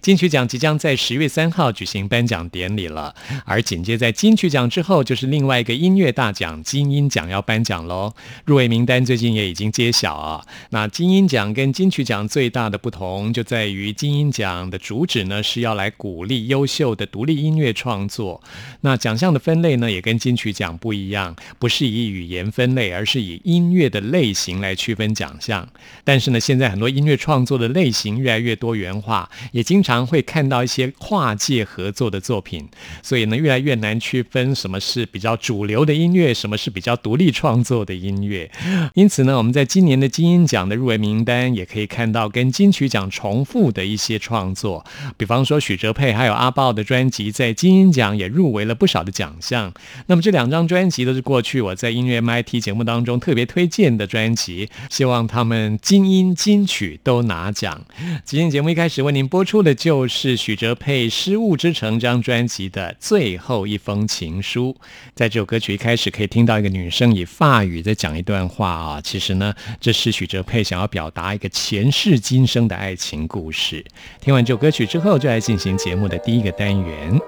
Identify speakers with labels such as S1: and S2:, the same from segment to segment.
S1: 金曲奖即将在十月三号举行颁奖典礼了，而紧接在金曲奖之后，就是另外一个音乐大奖——金音奖要颁奖喽。入围名单最近也已经揭晓啊。那金音奖跟金曲奖最大的不同，就在于金音奖的主旨呢是要来鼓励优秀的独立音乐创作。那奖项的分类呢，也跟金曲奖不一样，不是以语言分类，而是以音乐的类型来区分奖项。但是呢，现在很多音乐创作的类型越来越多元化，也经常会看到一些跨界合作的作品，所以呢，越来越难区分什么是比较主流的音乐，什么是比较独立创作的音乐。因此呢，我们在今年的金音奖的入围名单也可以看到跟金曲奖重复的一些创作，比方说许哲佩还有阿豹的专辑，在金音奖也入围了不少的奖项。那么这两张专辑都是过去我在音乐 MIT 节目当中特别推荐的专辑，希望他们金音金曲都拿奖。今天节目一开始为您播出。的就是许哲佩《失物之城》张专辑的最后一封情书。在这首歌曲一开始，可以听到一个女生以法语在讲一段话啊。其实呢，这是许哲佩想要表达一个前世今生的爱情故事。听完这首歌曲之后，就来进行节目的第一个单元。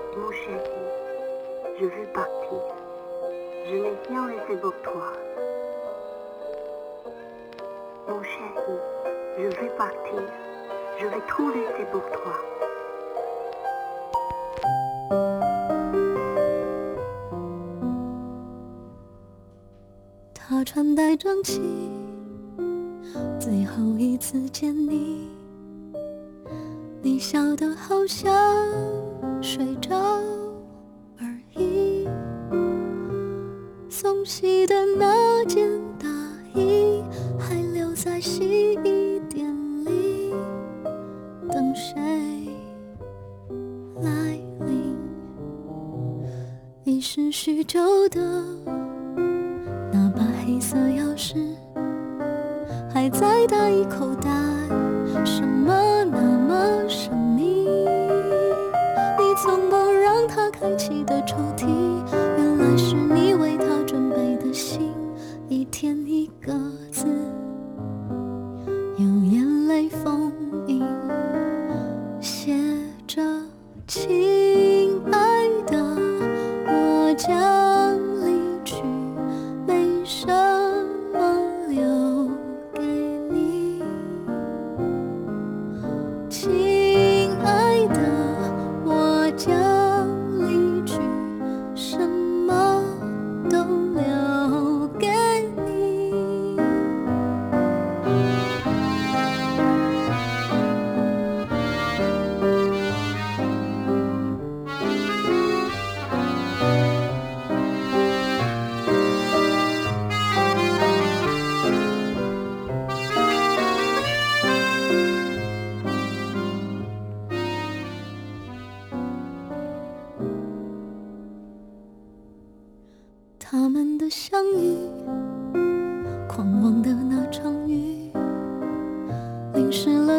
S2: 他穿戴整齐，最后一次见你，你笑得好像睡着而已。送洗的那件大衣还留在洗衣店里，等谁是许久的那把。黑色钥匙还在大衣口袋，什么那么神秘？你从不让它开启的抽屉，原来是你为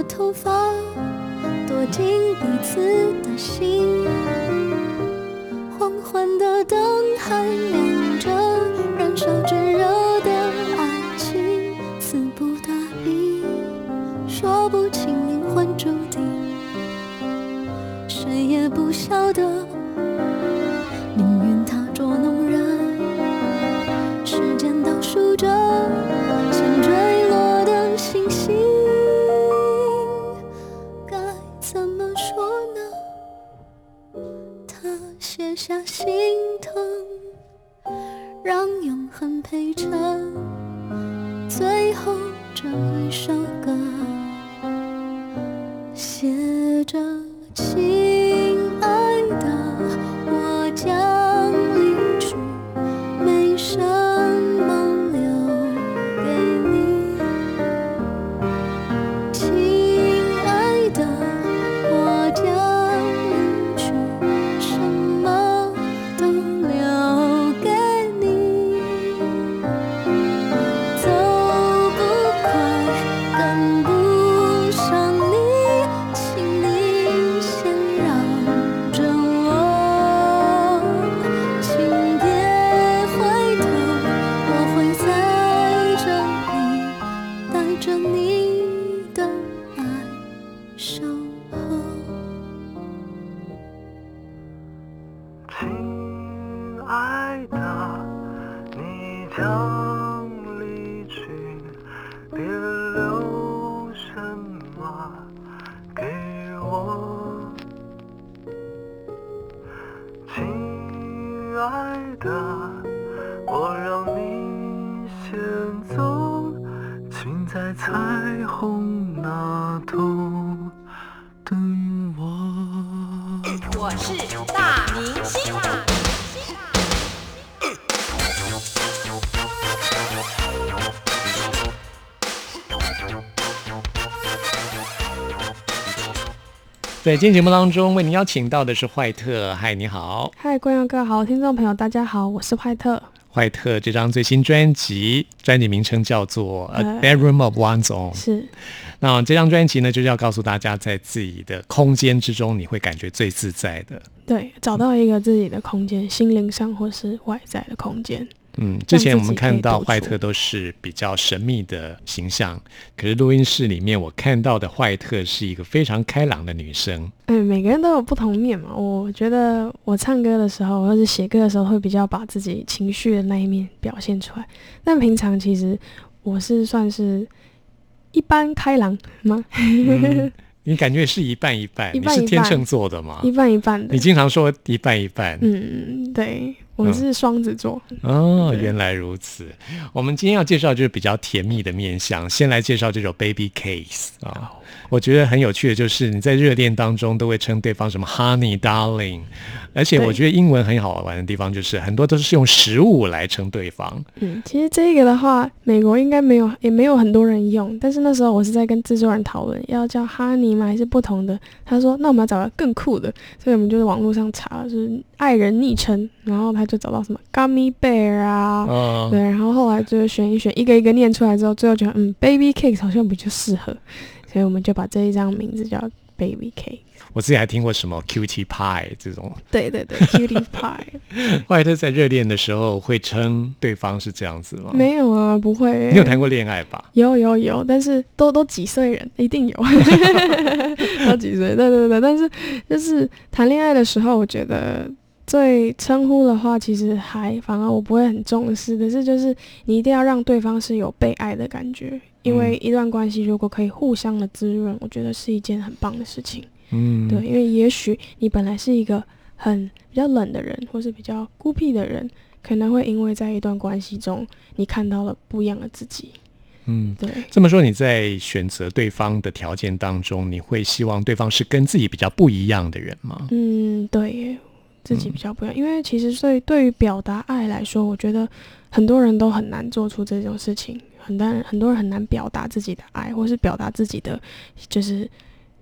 S2: 头发躲进彼此的心黄昏的灯还亮着燃烧炙热的爱
S3: 情词不达意说不清灵魂注定谁也不晓得在
S1: 今天节目当中，为您邀请到的是坏特。嗨，你好，
S4: 嗨，观众哥好，听众朋友大家好，我是坏特。
S1: 坏特这张最新专辑，专辑名称叫做《A
S4: 呃
S1: Bedroom of One's Own》。
S4: 是，
S1: 那这张专辑呢，就是要告诉大家，在自己的空间之中，你会感觉最自在的。
S4: 对，找到一个自己的空间，心灵上或是外在的空间。
S1: 嗯，之前我们看到
S4: 独处
S1: 坏特都是比较神秘的形象，可是录音室里面我看到的怀特是一个非常开朗的女生。
S4: 嗯，每个人都有不同面嘛。我觉得我唱歌的时候，或者写歌的时候，会比较把自己情绪的那一面表现出来。但平常其实我是算是一般开朗吗？
S1: 嗯 你感觉是一半一半，
S4: 一半一半
S1: 你是天秤座的吗？
S4: 一半一半的
S1: 你。经常说一半一半。
S4: 嗯，对，我
S1: 嗯
S4: 是双子座。
S1: 哦，原来如此。我们今天要介绍就是比较甜蜜的面相，先来介绍这首《Baby Case》啊。我觉得很有趣的就是你在热恋当中都会称对方什么 Honey Darling，而且我觉得英文很好玩的地方就是很多都是用食物来称对方。
S4: 嗯，其实这个的话，美国应该没有，也没有很多人用。但是那时候我是在跟制作人讨论，要叫 “honey” 吗，还是不同的？他说，那我们要找个更酷的，所以我们就在网络上查，就是爱人昵称，然后他就找到什么 Gummy Bear 啊，
S1: 嗯，
S4: 对，然后后来就选一选，一个一个念出来之后，最后觉得，嗯，Baby Cake 好像比较适合，所以我们就把这一张名字叫 Baby Cake。
S1: 我之前还听过什么 Cutie Pie 这种。
S4: 对对对，Cutie Pie。
S1: 坏特在热恋的时候会称对方是这样子吗？
S4: 没有啊，不会。
S1: 你有谈过恋爱吧？
S4: 有有有，但是都都几岁人，一定有，都几岁，对对对，但是就是谈恋爱的时候，我觉得最称呼的话，其实还反而我不会很重视，可是就是你一定要让对方是有被爱的感觉，因为一段关系如果可以互相的滋润，我觉得是一件很棒的事情。
S1: 嗯，
S4: 对，因为也许你本来是一个很比较冷的人，或是比较孤僻的人，可能会因为在一段关系中，你看到了不一样的自己。
S1: 嗯。
S4: 对，
S1: 这么说，你在选择对方的条件当中，你会希望对方是跟自己比较不一样的人吗？
S4: 嗯，对耶，自己比较不一样，因为其实对对于表达爱来说，我觉得很多人都很难做出这种事情，很多人很多人很难表达自己的爱，或是表达自己的就是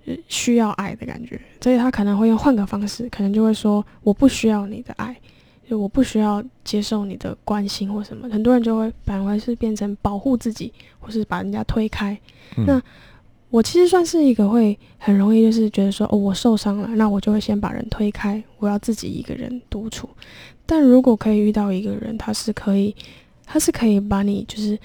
S4: 呃需要爱的感觉，所以他可能会用换个方式，可能就会说我不需要你的爱。就我不需要接受你的关心或什么，很多人就会反而是变成保护自己，或是把人家推开。
S1: 嗯
S4: 那我其实算是一个会很容易就是觉得说，哦，我受伤了，那我就会先把人推开，我要自己一个人独处。但如果可以遇到一个人，他是可以，他是可以把你就是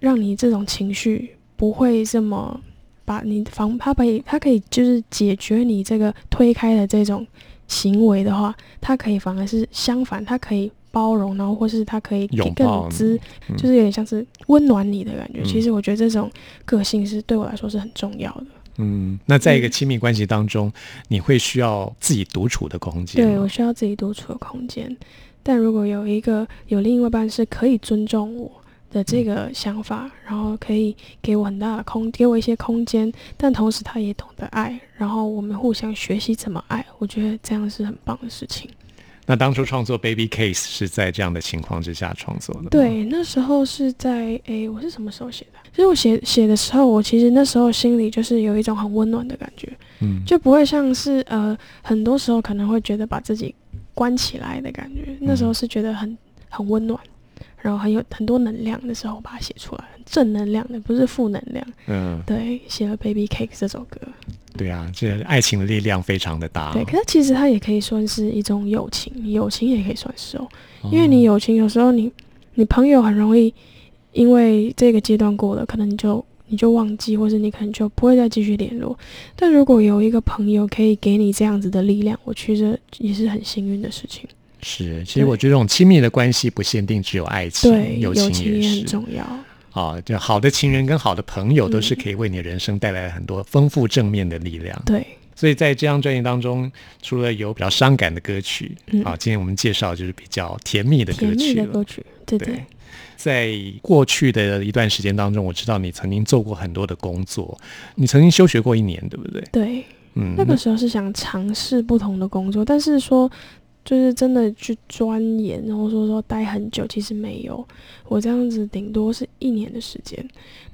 S4: 让你这种情绪不会这么把你防，他可以他可以就是解决你这个推开的这种行为的话，他可以反而是相反，他可以包容，然后或是他可以更滋，
S1: 嗯
S4: 就是有点像是温暖你的感觉。
S1: 嗯
S4: 其实我觉得这种个性是对我来说是很重要的。
S1: 嗯，那在一个
S4: 嗯
S1: 亲密关系当中，你会需要自己独处的空间。
S4: 对我需要自己独处的空间，但如果有一个有另外一半是可以尊重我，的这个想法，然后可以给我很大的空，给我一些空间，但同时他也懂得爱，然后我们互相学习怎么爱，我觉得这样是很棒的事情。
S1: 那当初创作《Baby Case》是在这样的情况之下创作的？
S4: 对，那时候是在诶，我是什么时候写的？其实我写写的时候，我其实那时候心里就是有一种很温暖的感觉，
S1: 嗯，
S4: 就不会像是呃，很多时候可能会觉得把自己关起来的感觉。那时候是觉得很很温暖，然后很有很多能量的时候把它写出来，正能量的，不是负能量。
S1: 嗯，
S4: 对，写了《Baby Cake》这首歌。
S1: 对啊，这爱情的力量非常的大。
S4: 对，可是其实它也可以算是一种友情，友情也可以算是哦，
S1: 哦
S4: 因为你友情有时候你你朋友很容易因为这个阶段过了，可能你就你就忘记，或者你可能就不会再继续联络。但如果有一个朋友可以给你这样子的力量，我觉得也是很幸运的事情。
S1: 是，其实我觉得这种亲密的关系不限定只有爱情，
S4: 对，
S1: 友
S4: 情
S1: 情
S4: 也很。重要。
S1: 啊，就好的情人跟好的朋友都是
S4: 嗯
S1: 可以为你人生带来很多丰富正面的力量。
S4: 对，
S1: 所以在这张专辑当中，除了有比较伤感的歌曲，
S4: 嗯
S1: 啊，今天我们介绍就是比较甜蜜的歌
S4: 甜蜜
S1: 曲。
S4: 的歌曲，对
S1: 对
S4: 对。
S1: 在过去的一段时间当中，我知道你曾经做过很多的工作，你曾经休学过一年，对不对？
S4: 对，
S1: 嗯，
S4: 那个时候是想尝试不同的工作，但是说就是真的去钻研，然后说说待很久，其实没有。我这样子顶多是一年的时间。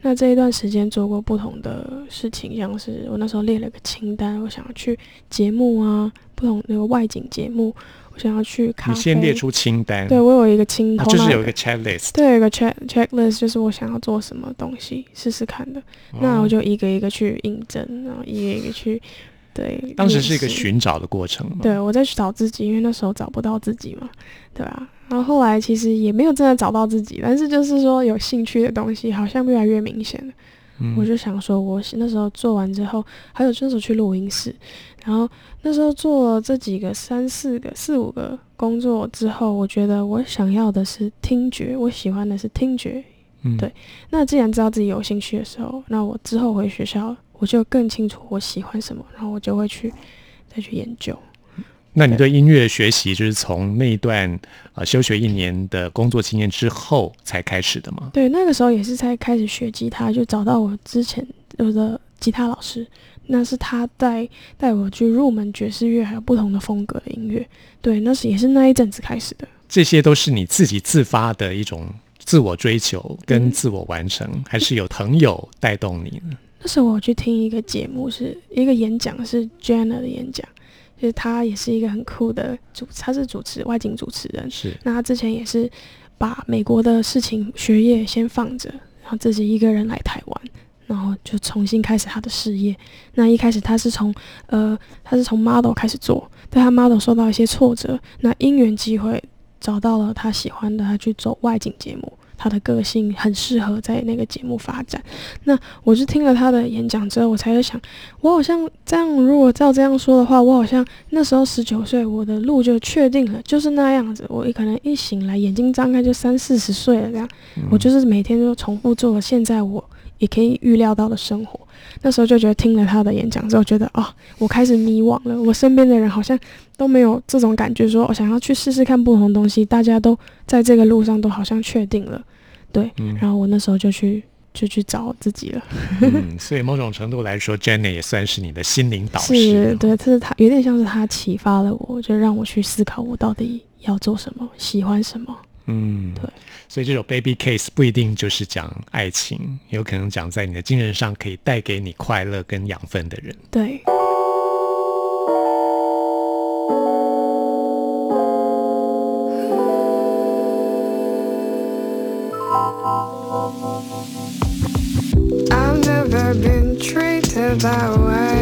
S4: 那这一段时间做过不同的事情，像是我那时候列了个清单，我想要去节目啊，不同那个外景节目，我想要去咖啡。
S1: 你先列出清单，
S4: 对我有一个清
S1: 啊
S4: 头，
S1: 就是有一个 checklist，
S4: 对，有一个 check checklist，就是我想要做什么东西，试试看的。那我
S1: 哦
S4: 就一个一个去印证，然后一个一个去对。
S1: 当时是一个寻找的过程。
S4: 对，我在找自己，因为那时候找不到自己嘛，对啊。然后后来其实也没有真的找到自己，但是就是说有兴趣的东西好像越来越明显了。
S1: 嗯
S4: 我就想说，我那时候做完之后，还有那时候去录音室，然后那时候做了这几个三四个四五个工作之后，我觉得我想要的是听觉，我喜欢的是听觉。
S1: 嗯
S4: 对那既然知道自己有兴趣的时候，那我之后回学校，我就更清楚我喜欢什么，然后我就会去再去研究。
S1: 那你对音乐学习就是从那一段呃休学一年的工作经验之后才开始的吗？
S4: 对，那个时候也是才开始学吉他，就找到我之前有的吉他老师，那是他带带我去入门爵士乐，还有不同的风格的音乐。对，那是也是那一阵子开始的。
S1: 这些都是你自己自发的一种自我追求跟
S4: 嗯
S1: 自我完成，还是有朋友带动你呢？
S4: 那时候我去听一个节目，是一个演讲，是 Jenna 的演讲，就是他也是一个很酷的主，他是主持外景主持人。
S1: 是
S4: 那他之前也是把美国的事情学业先放着，然后自己一个人来台湾，然后就重新开始他的事业。那一开始他是从呃他是从 model 开始做，但他 model 受到一些挫折，那因缘机会找到了他喜欢的，他去走外景节目。他的个性很适合在那个节目发展。那我是听了他的演讲之后，我才在想，我好像这样，如果照这样说的话，我好像那时候十九岁，我的路就确定了，就是那样子。我可能一醒来，眼睛张开就三四十岁了，这样。我就是每天都重复做了现在我也可以预料到的生活。那时候就觉得听了他的演讲之后，觉得哦、我开始迷惘了。我身边的人好像都没有这种感觉，说我想要去试试看不同的东西。大家都在这个路上都好像确定了，对。
S1: 嗯
S4: 然后我那时候就去就去找自己了。
S1: 嗯，所以某种程度来说，Jenny 也算是你的心灵导师
S4: 对，这是他有点像是他启发了我，就让我去思考我到底要做什么，喜欢什么。
S1: 嗯，
S4: 对。
S1: 所以这首 Baby Case 不一定就是讲爱情，有可能讲在你的精神上可以带给你快乐跟养分的人。
S4: 对
S5: ，I've never been treated that way.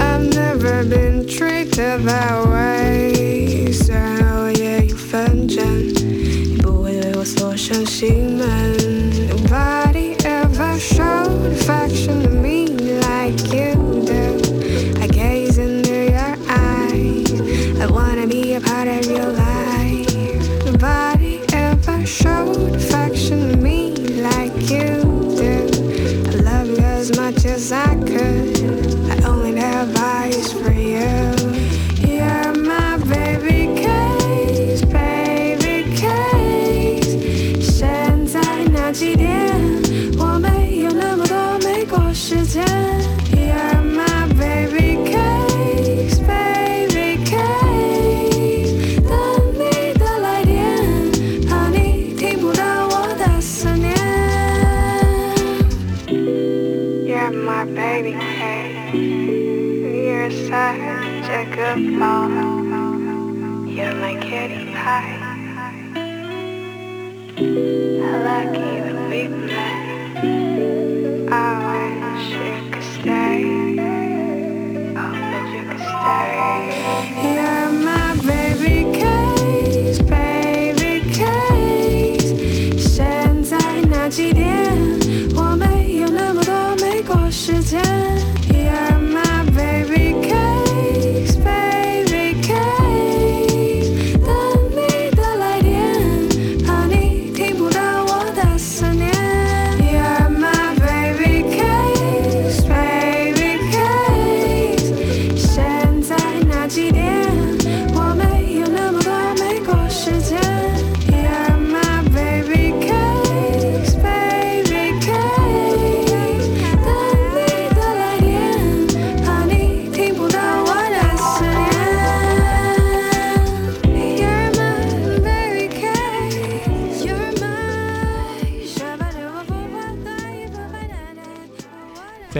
S5: I've never been treated that way，虽然熬夜有纷争，你不会对我所剩心门。Nobody ever showed affection to me like you do. I gaze into your eyes, I wanna be a part of your life. Nobody ever showed affection to me. As I could. I only have eyes for you.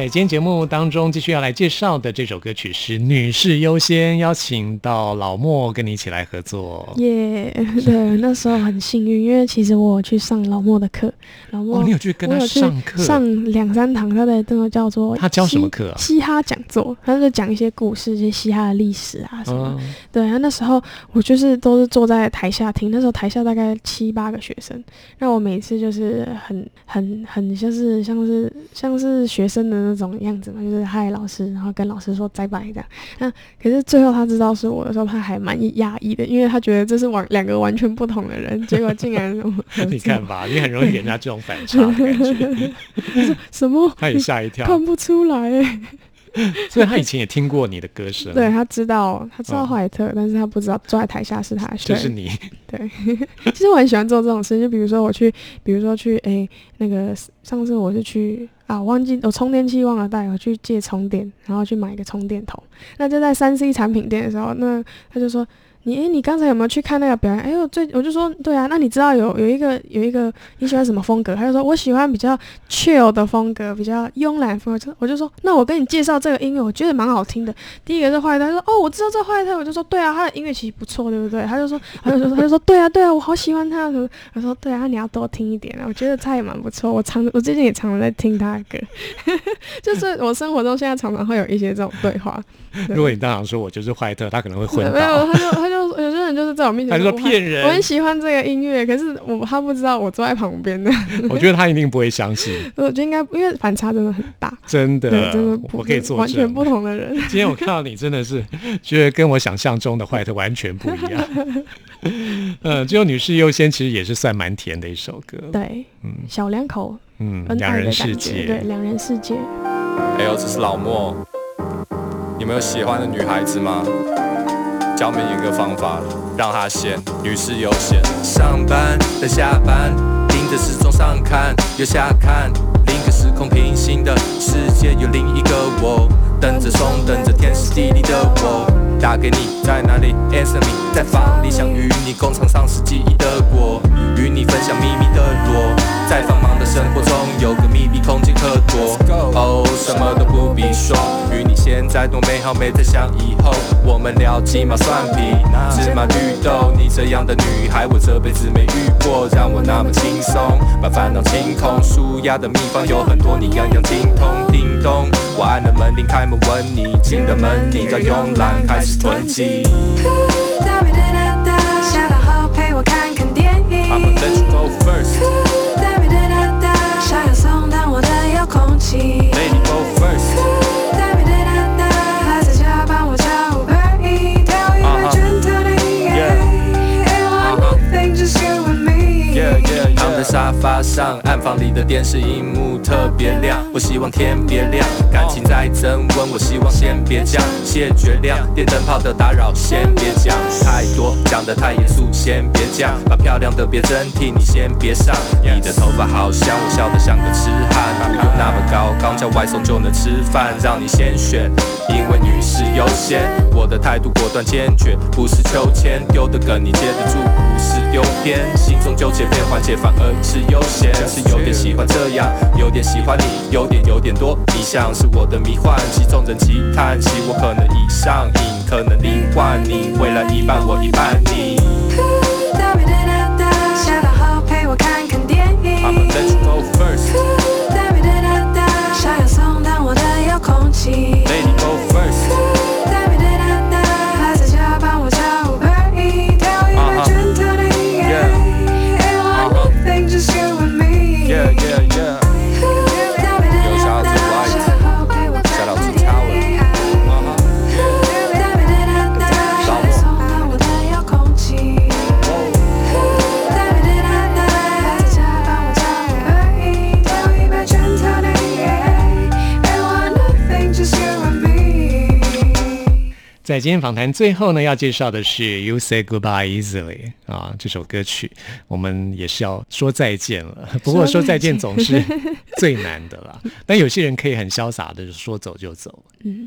S1: 今天节目当中，继续要来介绍的这首歌曲是《女士优先》，邀请到老莫跟你一起来合作。
S4: 耶 对，那时候很幸运，因为其实我有去上老莫的课，老莫、
S1: 哦，你有去跟他
S4: 去
S1: 上课？
S4: 上两三堂他的那个叫做
S1: 他教什么课啊
S4: 嘻哈讲座，他就讲一些故事，一些嘻哈的历史啊什么对啊，那时候我就是都是坐在台下听，那时候台下大概七八个学生，那我每次就是很很很像是像是像是学生的那种样子嘛，就是嗨老师，然后跟老师说拜拜这样。那可是最后他知道是我的时候，他还蛮压抑的，因为他觉得这是完两个完全不同的人，结果竟然合
S1: 你看吧，你很容易给人家这种反差的感觉，
S4: 什么？
S1: 他也吓一跳。
S4: 看不出来欸，
S1: 所以他以前也听过你的歌声，
S4: 对，他知道他知道
S1: 哦
S4: 怀特，但是他不知道坐在台下是他
S1: 就是你。
S4: 对，其实我很喜欢做这种事，就比如说我去，比如说去，诶，那个上次我是去啊，我忘记我充电器忘了带，我去借充电，然后去买一个充电头。那就在三 C 产品店的时候，那他就说。你诶，你刚才有没有去看那个表演？哎，我最我就说，对啊，那你知道有有一个有一个你喜欢什么风格？他就说我喜欢比较 chill 的风格，比较慵懒风格。我就说，那我跟你介绍这个音乐，我觉得蛮好听的。第一个是坏蛋，他说哦，我知道这坏蛋，我就说对啊，他的音乐其实不错，对不对？他就说，他就说，他就说对啊，对啊，我好喜欢他的。我说对啊，你要多听一点啊，我觉得他也蛮不错。我常我最近也常常在听他的歌，就是我生活中现在常常会有一些这种对话。对
S1: 如果你当场说我就是坏特，他可能会昏
S4: 没有，他就他就有些人就是在我面前
S1: 他就说骗人
S4: 我很喜欢这个音乐，可是我他不知道我坐在旁边的，
S1: 我觉得他一定不会相信，
S4: 我觉得应该因为反差真的很大，
S1: 真的
S4: 对，真的不
S1: 我可以作证。
S4: 完全不同的人。
S1: 今天我看到你，真的是 觉得跟我想象中的坏特完全不一样。呃，只有女士优先，其实也是算蛮甜的一首歌。
S4: 对，
S1: 嗯
S4: 小两口
S1: 嗯，两人世
S4: 界，对，两人世界。
S6: 哎呦，这是老莫，你们有喜欢的女孩子吗？教你们一个方法，让她先，女士优先。上班等下班，盯着时钟上看又下看，另一个时空平行的世界有另一个我，等着送，等着天时地利的我。打给你在哪里？Answer me，在房里想与你共尝丧失记忆的果，与你分享秘密的裸，在繁忙的生活中有个秘密空间可躲。哦，什么都不必说，与你现在多美好，没在想以后。我们聊鸡毛蒜皮，芝麻绿豆，你这样的女孩我这辈子没遇过，让我那么轻松，把烦恼清空。舒压的秘方有很多，你样样精通。我按了门铃，开门问你，进了门你就慵懒开始囤积。
S5: 下班后陪我看看电影。想要松动我的遥控器。
S6: lady go first. 沙发上，暗房里的电视荧幕特别亮。我希望天别亮，感情在增温，我希望先别讲，谢绝亮。电灯泡的打扰，先别讲太多，讲得太严肃，先别讲。把漂亮的别针替你先别上。你的头发好香，我笑得像个痴汉，不用那么高，刚叫外送就能吃饭，让你先选，因为女士优先。我的态度果断坚决，不是秋千丢的梗你接得住，不是丢偏，心中纠结被缓解，反而是悠闲，是有点喜欢这样，有点喜欢你，有点有点多，你像是我的迷幻剂，众人齐叹息，我可能已上瘾，可能罹患你，未来一半我一半你。
S5: 哒咪哒哒哒，下班后陪我看看电影。
S6: I'ma let you go first,
S5: 哒咪哒哒哒，想要松动我的遥控器。在
S1: 今天访谈最后呢，要介绍的是《You Say Goodbye Easily》啊，这首歌曲，我们也是要说再见了。不过说再见总是最难的啦，但有些人可以很潇洒的说走就走。
S4: 嗯，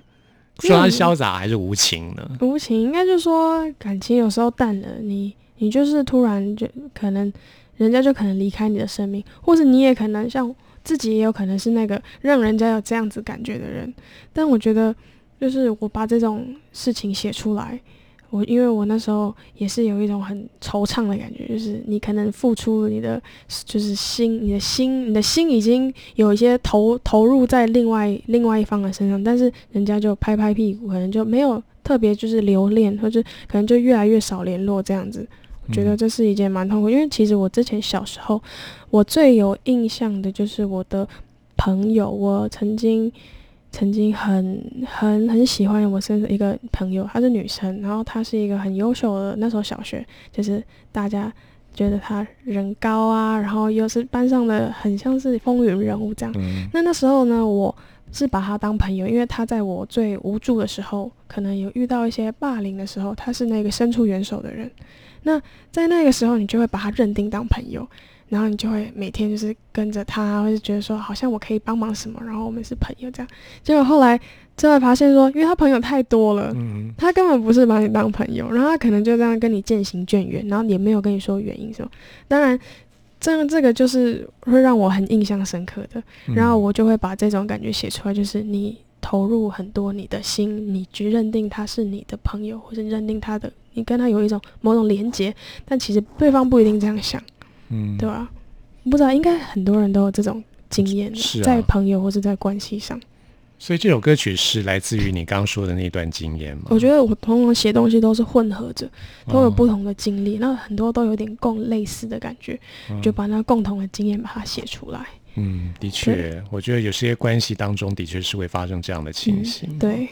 S1: 说他潇洒还是无情呢？
S4: 无情应该就说感情有时候淡了，你你就是突然就可能人家就可能离开你的生命，或者你也可能像自己也有可能是那个让人家有这样子感觉的人。但我觉得就是我把这种事情写出来，我因为我那时候也是有一种很惆怅的感觉，就是你可能付出你的就是心，你的心，你的心已经有一些投投入在另外另外一方的身上，但是人家就拍拍屁股，可能就没有特别就是留恋，或者可能就越来越少联络这样子。我觉得这是一件蛮痛苦，因为其实我之前小时候，我最有印象的就是我的朋友，我曾经曾经很很很喜欢我身一个朋友，她是女生，然后她是一个很优秀的，那时候小学就是大家觉得她人高啊，然后又是班上的很像是风云人物这样。
S1: 嗯
S4: 那那时候呢，我是把她当朋友，因为她在我最无助的时候，可能有遇到一些霸凌的时候，她是那个伸出援手的人。那在那个时候，你就会把她认定当朋友，然后你就会每天就是跟着他，或是觉得说好像我可以帮忙什么，然后我们是朋友这样。结果后来就会发现说，因为他朋友太多了，
S1: 嗯
S4: 他根本不是把你当朋友，然后他可能就这样跟你渐行渐远，然后也没有跟你说原因什么。当然，这样这个就是会让我很印象深刻的，
S1: 嗯
S4: 然后我就会把这种感觉写出来，就是你投入很多你的心，你去认定他是你的朋友，或是认定他的，你跟他有一种某种连结，但其实对方不一定这样想，
S1: 嗯
S4: 对吧？不知道，应该很多人都有这种经验，
S1: 是啊
S4: 在朋友或是在关系上。
S1: 所以这首歌曲是来自于你刚刚说的那段经验吗？
S4: 我觉得我通常写东西都是混合着，都有
S1: 哦
S4: 不同的经历，那很多都有点共类似的感觉，就把那共同的经验把它写出来。
S1: 嗯，的确，我觉得有些关系当中的确是会发生这样的情形。
S4: 嗯对，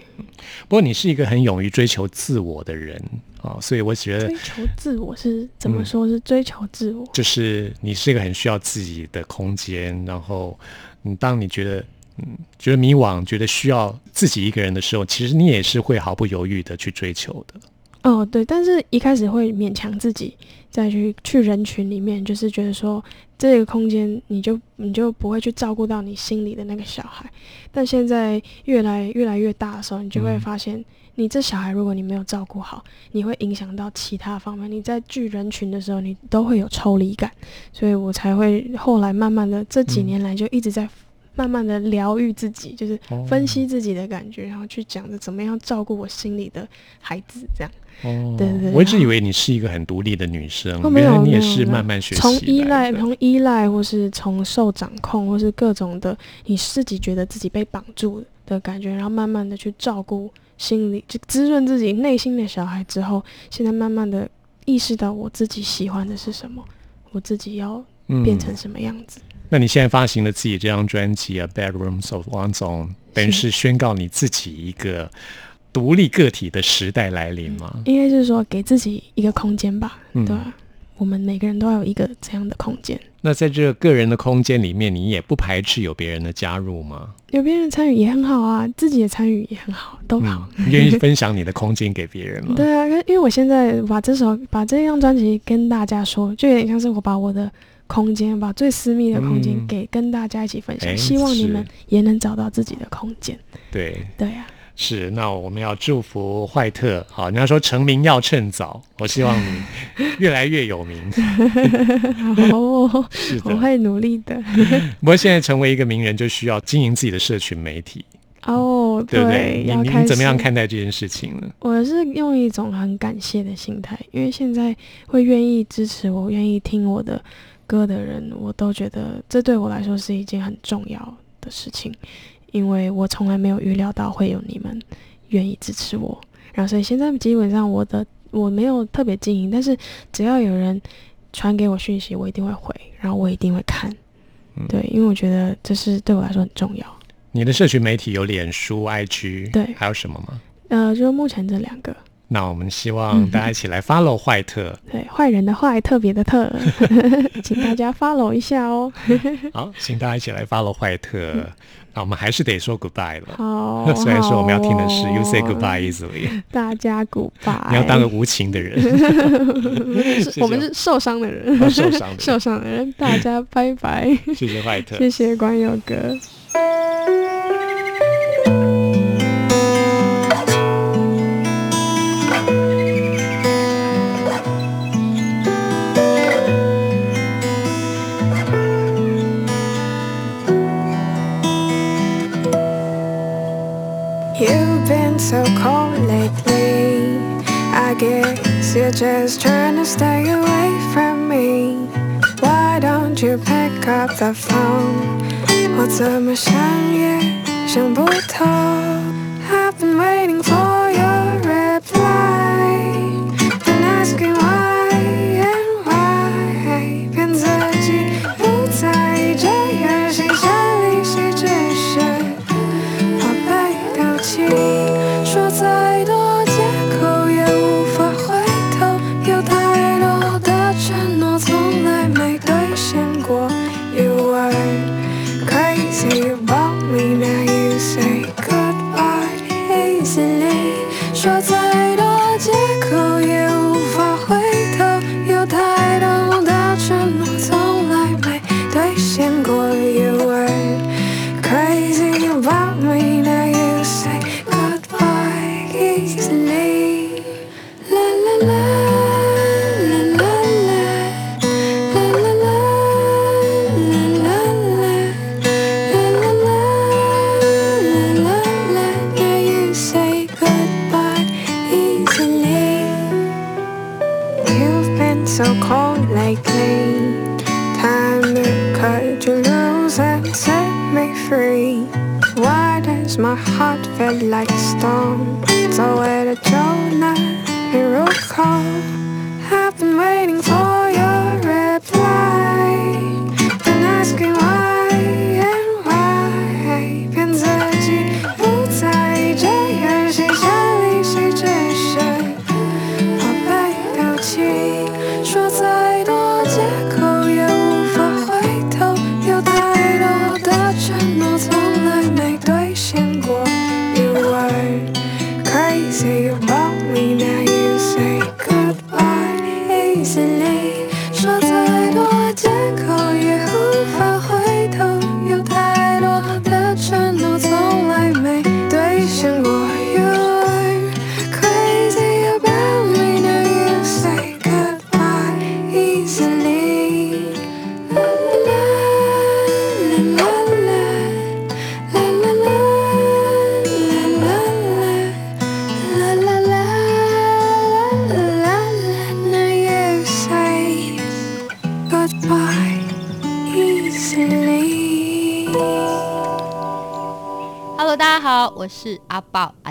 S1: 不过你是一个很勇于追求自我的人啊、所以我觉得
S4: 追求自我是怎么
S1: 嗯
S4: 说？是追求自我。
S1: 就是你是一个很需要自己的空间，然后你当你觉得嗯觉得迷惘，觉得需要自己一个人的时候，其实你也是会毫不犹豫的去追求的。
S4: 哦，对，但是一开始会勉强自己再去去人群里面，就是觉得说这个空间你就你就不会去照顾到你心里的那个小孩。但现在越来越来越大的时候，你就会
S1: 嗯
S4: 发现，你这小孩如果你没有照顾好，你会影响到其他方面。你在聚人群的时候，你都会有抽离感，所以我才会后来慢慢的这几
S1: 嗯
S4: 年来就一直在。慢慢的疗愈自己，就是
S1: 哦
S4: 分析自己的感觉，然后去讲着怎么样照顾我心里的孩子，这样。
S1: 哦，
S4: 对对对。
S1: 我一直以为你是一个很独立的女生，
S4: 哦，没
S1: 原来
S4: 有，
S1: 你也是慢慢学习
S4: 从依赖，从依赖，或是从受掌控，或是各种的，你自己觉得自己被绑住的感觉，然后慢慢的去照顾心里，就滋润自己内心的小孩之后，现在慢慢的意识到我自己喜欢的是什么，我自己要变成
S1: 嗯
S4: 什么样子。
S1: 那你现在发行了自己这张专辑啊，《Bedrooms of One Song》，等于是宣告你自己一个独立个体的时代来临吗？
S4: 应该是说给自己一个空间吧，
S1: 嗯
S4: 对吧、我们每个人都要有一个这样的空间。
S1: 那在这个个人的空间里面，你也不排斥有别人的加入吗？
S4: 有别人参与也很好啊，自己的参与也很好，都好。
S1: 愿意分享你的空间给别人吗？
S4: 对啊，因为我现在把这首把这张专辑跟大家说，就有点像是我把我的空间，把最私密的空间
S1: 嗯
S4: 给跟大家一起分享，
S1: 哎
S4: 希望你们也能找到自己的空间。
S1: 对，
S4: 对啊，
S1: 是。那我们要祝福坏特，好，人家说成名要趁早，我希望你 越来越有名。
S4: 好 哦，
S1: 是的，
S4: 我会努力的。
S1: 不过现在成为一个名人，就需要经营自己的社群媒体，
S4: 哦，
S1: 对你怎么样？看待这件事情呢？
S4: 我是用一种很感谢的心态，因为现在会愿意支持我、愿意听我的歌的人，我都觉得这对我来说是一件很重要的事情，因为我从来没有预料到会有你们愿意支持我，然后所以现在基本上我的我没有特别经营，但是只要有人传给我讯息，我一定会回，然后我一定会看，
S1: 嗯
S4: 对，因为我觉得这是对我来说很重要。
S1: 你的社群媒体有脸书、IG，
S4: 对
S1: 还有什么吗？
S4: 呃，就目前这两个。
S1: 那我们希望大家一起来 follow 坏特。
S4: 对，坏人的坏，特别的特，请大家 follow 一下哦。
S1: 好，请大家一起来 follow 坏特。那我们还是得说 goodbye 了。
S4: 好，
S1: 虽然说我们要听的是 You say
S4: 哦
S1: goodbye easily，
S4: 大家 goodbye。
S1: 你要当个无情的人，
S4: 是我们是受伤的人，
S1: 哦受伤的人
S4: 受伤的人，大家拜拜，
S1: 谢谢坏特。
S4: 谢谢关友哥。
S5: so cold lately. I guess you're just trying to stay away from me. Why don't you pick up the phone? 我怎么想也想不通。I've been waiting for your reply.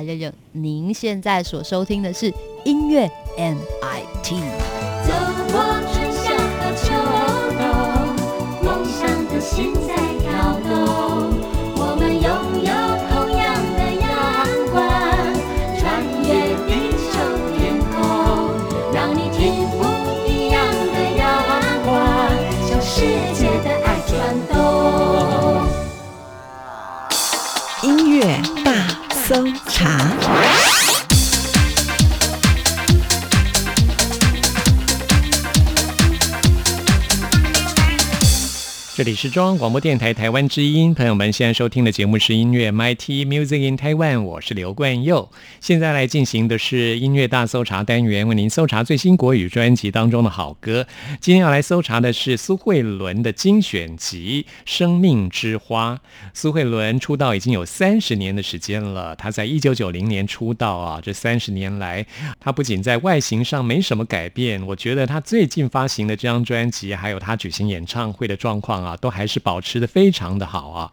S7: 豹阿亮亮。您现在所收听的是音乐 MIT。
S2: 走过春夏和秋冬，梦想的心在跳动。我们拥有同样的阳光，穿越地球天空，让你听不一样的阳光，向世界的爱转动。
S8: 音乐大搜查。
S1: 这里是中央广播电台台湾之音，朋友们现在收听的节目是音乐 MIT Music in Taiwan，我是刘冠佑。现在来进行的是音乐大搜查单元，为您搜查最新国语专辑当中的好歌。今天要来搜查的是苏慧伦的精选集《生命之花》。苏慧伦出道已经有三十年的时间了，她在一九九零年出道啊，这三十年来，她不仅在外形上没什么改变，我觉得她最近发行的这张专辑，还有她举行演唱会的状况啊。啊，都还是保持的非常的好啊。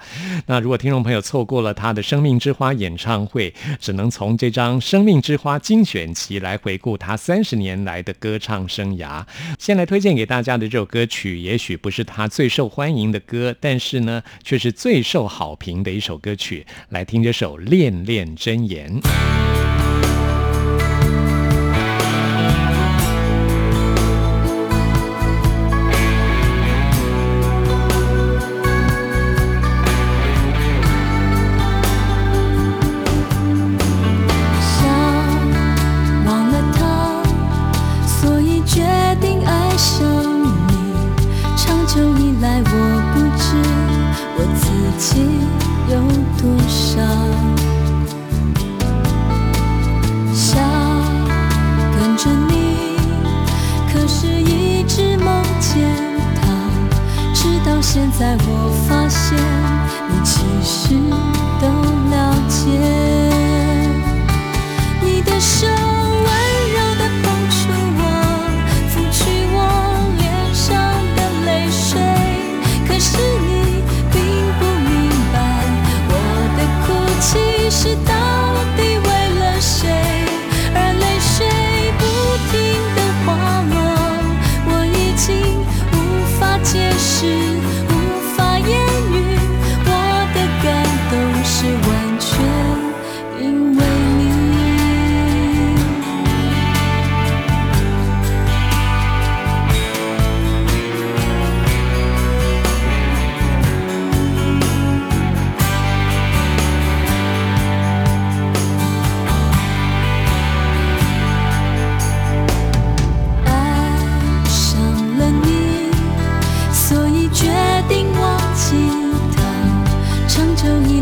S1: 那如果听众朋友错过了他的《生命之花》演唱会，只能从这张《生命之花》精选集来回顾他三十年来的歌唱生涯。先来推荐给大家的这首歌曲，也许不是他最受欢迎的歌，但是呢，却是最受好评的一首歌曲。来听这首《恋恋真言》。
S2: 决定爱上你长久以来我不知我自己有多少。想跟着你可是一直梦见他直到现在我发现你其实都了解。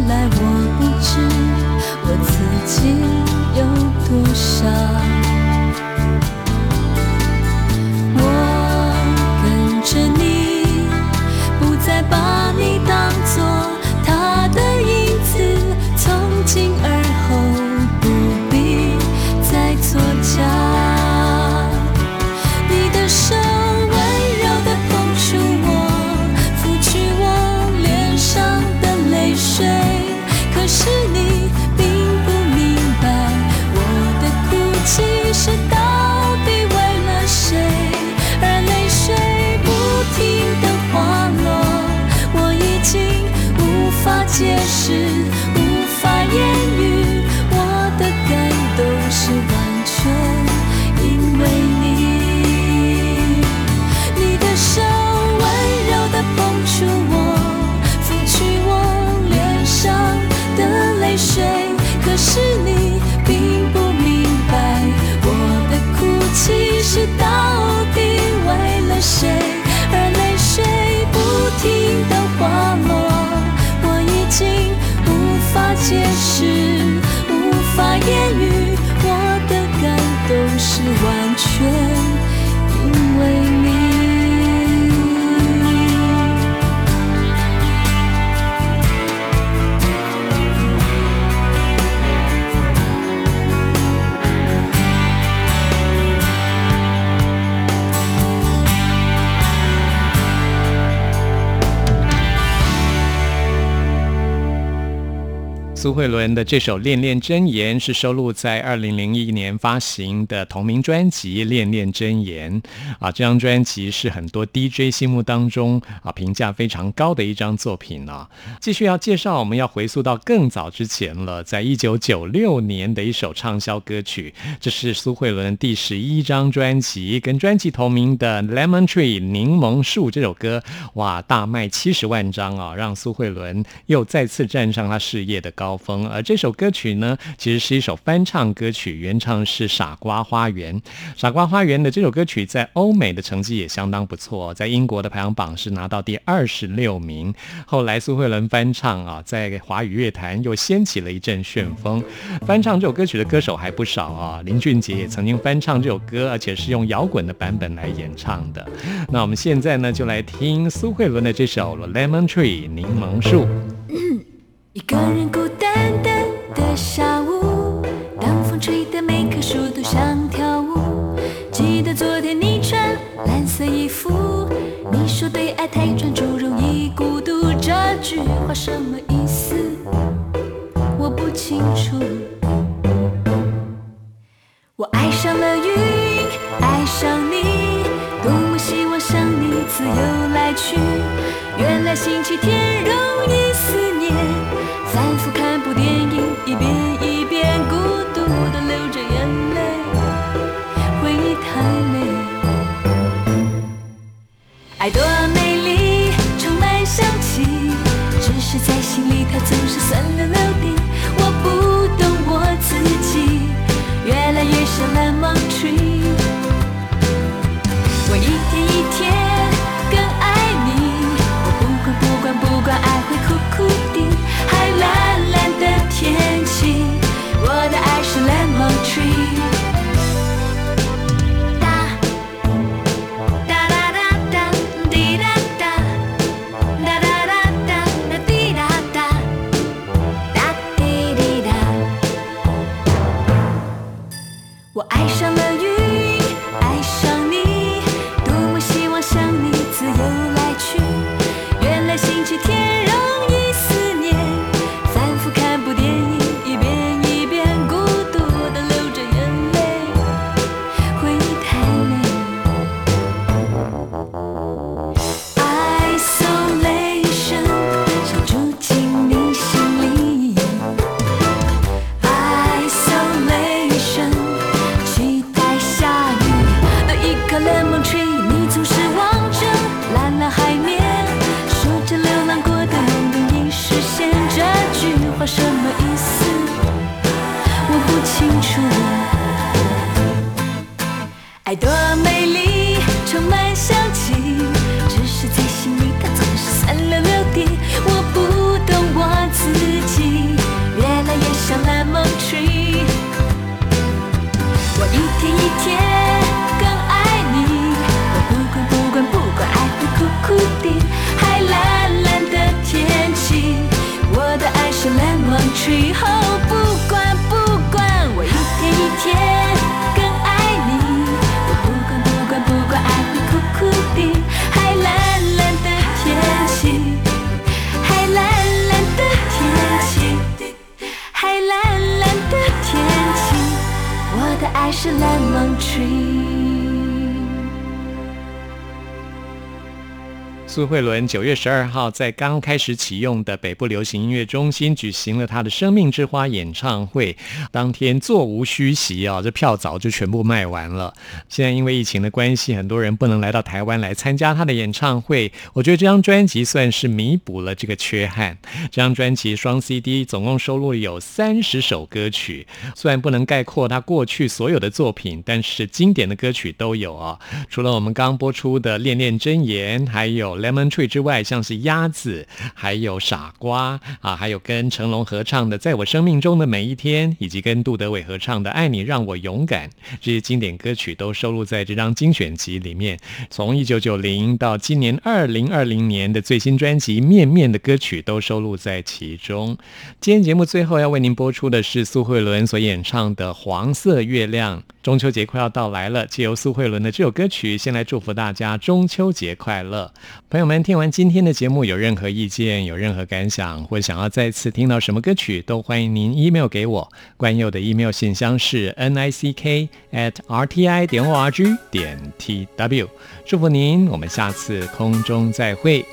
S2: 原来我不知我自己有多少。
S1: 苏慧伦的这首《恋恋真言》是收录在二零零一年发行的同名专辑《恋恋真言》啊，这张专辑是很多 DJ 心目当中啊评价非常高的一张作品呢、继续要介绍，我们要回溯到更早之前了，在一九九六年的一首畅销歌曲，这是苏慧伦第十一张专辑跟专辑同名的《Lemon Tree》柠檬树这首歌，哇，大卖七十万张啊，让苏慧伦又再次站上她事业的高峰。而这首歌曲呢，其实是一首翻唱歌曲，原唱是《傻瓜花园》。《傻瓜花园》的这首歌曲在欧美的成绩也相当不错，在英国的排行榜是拿到第二十六名。后来苏慧伦翻唱啊，在华语乐坛又掀起了一阵旋风。翻唱这首歌曲的歌手还不少啊，林俊杰也曾经翻唱这首歌，而且是用摇滚的版本来演唱的。那我们现在呢，就来听苏慧伦的这首《Lemon Tree》柠檬树。
S2: 一个人孤单单的下午，当风吹得每棵树都想跳舞。记得昨天你穿蓝色衣服，你说对爱太专注容易孤独，这句话什么意思？我不清楚。我爱上了云，爱上你，多么希望像你自由来去。原来星期天星期天。
S1: 苏慧伦九月十二号在刚开始启用的北部流行音乐中心举行了她的《生命之花》演唱会，当天座无虚席啊，这票早就全部卖完了。现在因为疫情的关系，很多人不能来到台湾来参加她的演唱会。我觉得这张专辑算是弥补了这个缺憾。这张专辑双 CD 总共收录有三十首歌曲，虽然不能概括她过去所有的作品，但是经典的歌曲都有啊。除了我们刚播出的《恋恋真言》，还有 Lemon Tree 之外，像是鸭子，还有傻瓜啊，还有跟成龙合唱的《在我生命中的每一天》，以及跟杜德伟合唱的《爱你让我勇敢》，这些经典歌曲都收录在这张精选集里面。从一九九零到今年二零二零年的最新专辑《面面》的歌曲都收录在其中。今天节目最后要为您播出的是苏慧伦所演唱的《黄色月亮》。中秋节快要到来了，借由苏慧伦的这首歌曲，先来祝福大家中秋节快乐。朋友们，听完今天的节目，有任何意见、有任何感想，或者想要再次听到什么歌曲，都欢迎您 email 给我。关佑的 email 信箱是 n i c k at r t i 点 o r g 点 t w。祝福您，我们下次空中再会。